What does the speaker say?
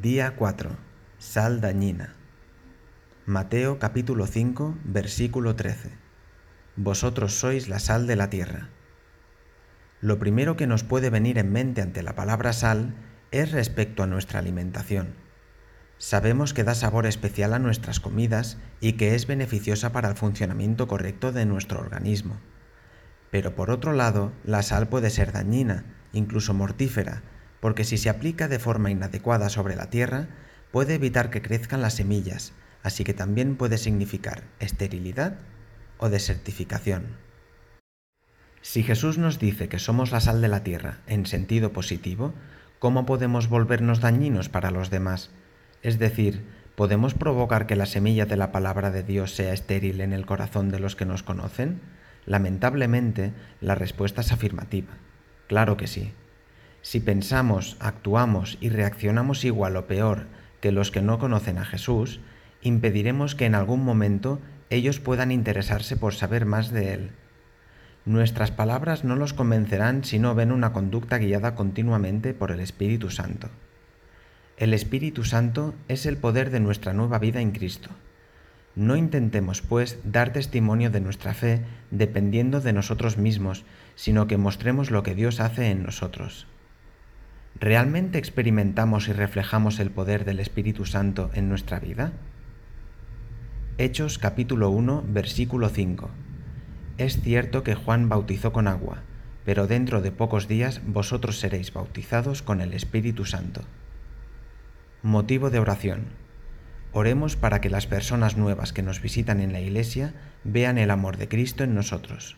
Día 4. Sal dañina. Mateo capítulo 5, versículo 13. Vosotros sois la sal de la tierra. Lo primero que nos puede venir en mente ante la palabra sal es respecto a nuestra alimentación. Sabemos que da sabor especial a nuestras comidas y que es beneficiosa para el funcionamiento correcto de nuestro organismo. Pero por otro lado, la sal puede ser dañina, incluso mortífera, porque si se aplica de forma inadecuada sobre la tierra, puede evitar que crezcan las semillas, así que también puede significar esterilidad o desertificación. Si Jesús nos dice que somos la sal de la tierra en sentido positivo, ¿cómo podemos volvernos dañinos para los demás? Es decir, ¿podemos provocar que la semilla de la palabra de Dios sea estéril en el corazón de los que nos conocen? Lamentablemente, la respuesta es afirmativa. Claro que sí. Si pensamos, actuamos y reaccionamos igual o peor que los que no conocen a Jesús, impediremos que en algún momento ellos puedan interesarse por saber más de Él. Nuestras palabras no los convencerán si no ven una conducta guiada continuamente por el Espíritu Santo. El Espíritu Santo es el poder de nuestra nueva vida en Cristo. No intentemos, pues, dar testimonio de nuestra fe dependiendo de nosotros mismos, sino que mostremos lo que Dios hace en nosotros. ¿Realmente experimentamos y reflejamos el poder del Espíritu Santo en nuestra vida? Hechos capítulo 1 versículo 5. Es cierto que Juan bautizó con agua, pero dentro de pocos días vosotros seréis bautizados con el Espíritu Santo. Motivo de oración. Oremos para que las personas nuevas que nos visitan en la Iglesia vean el amor de Cristo en nosotros.